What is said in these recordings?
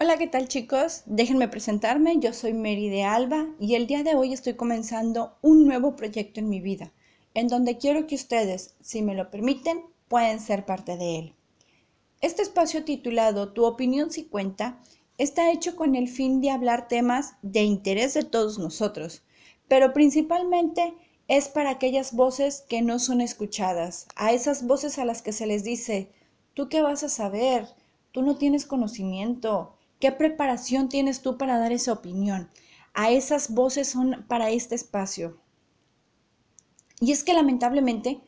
Hola, ¿qué tal chicos? Déjenme presentarme, yo soy Mary de Alba y el día de hoy estoy comenzando un nuevo proyecto en mi vida, en donde quiero que ustedes, si me lo permiten, pueden ser parte de él. Este espacio titulado Tu opinión si cuenta está hecho con el fin de hablar temas de interés de todos nosotros, pero principalmente es para aquellas voces que no son escuchadas, a esas voces a las que se les dice, ¿tú qué vas a saber? Tú no tienes conocimiento, ¿Qué preparación tienes tú para dar esa opinión? A esas voces son para este espacio. Y es que lamentablemente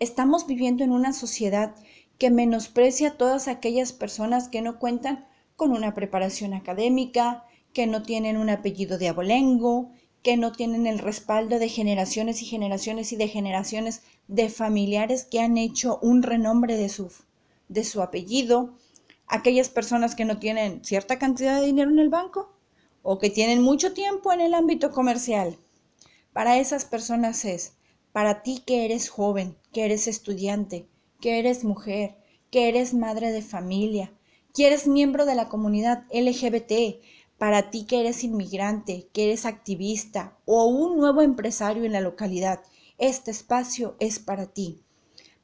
estamos viviendo en una sociedad que menosprecia a todas aquellas personas que no cuentan con una preparación académica, que no tienen un apellido de abolengo, que no tienen el respaldo de generaciones y generaciones y de generaciones de familiares que han hecho un renombre de su, de su apellido, aquellas personas que no tienen cierta cantidad de dinero en el banco o que tienen mucho tiempo en el ámbito comercial. Para esas personas es, para ti que eres joven, que eres estudiante, que eres mujer, que eres madre de familia, que eres miembro de la comunidad LGBT, para ti que eres inmigrante, que eres activista o un nuevo empresario en la localidad, este espacio es para ti,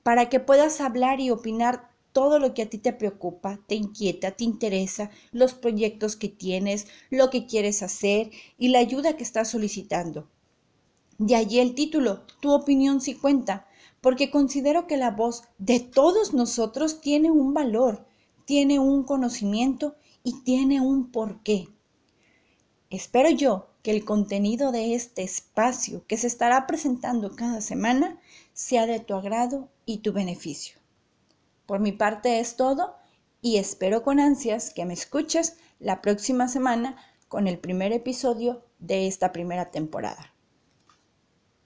para que puedas hablar y opinar todo lo que a ti te preocupa, te inquieta, te interesa, los proyectos que tienes, lo que quieres hacer y la ayuda que estás solicitando. De allí el título, Tu opinión sí cuenta, porque considero que la voz de todos nosotros tiene un valor, tiene un conocimiento y tiene un porqué. Espero yo que el contenido de este espacio que se estará presentando cada semana sea de tu agrado y tu beneficio. Por mi parte es todo y espero con ansias que me escuches la próxima semana con el primer episodio de esta primera temporada.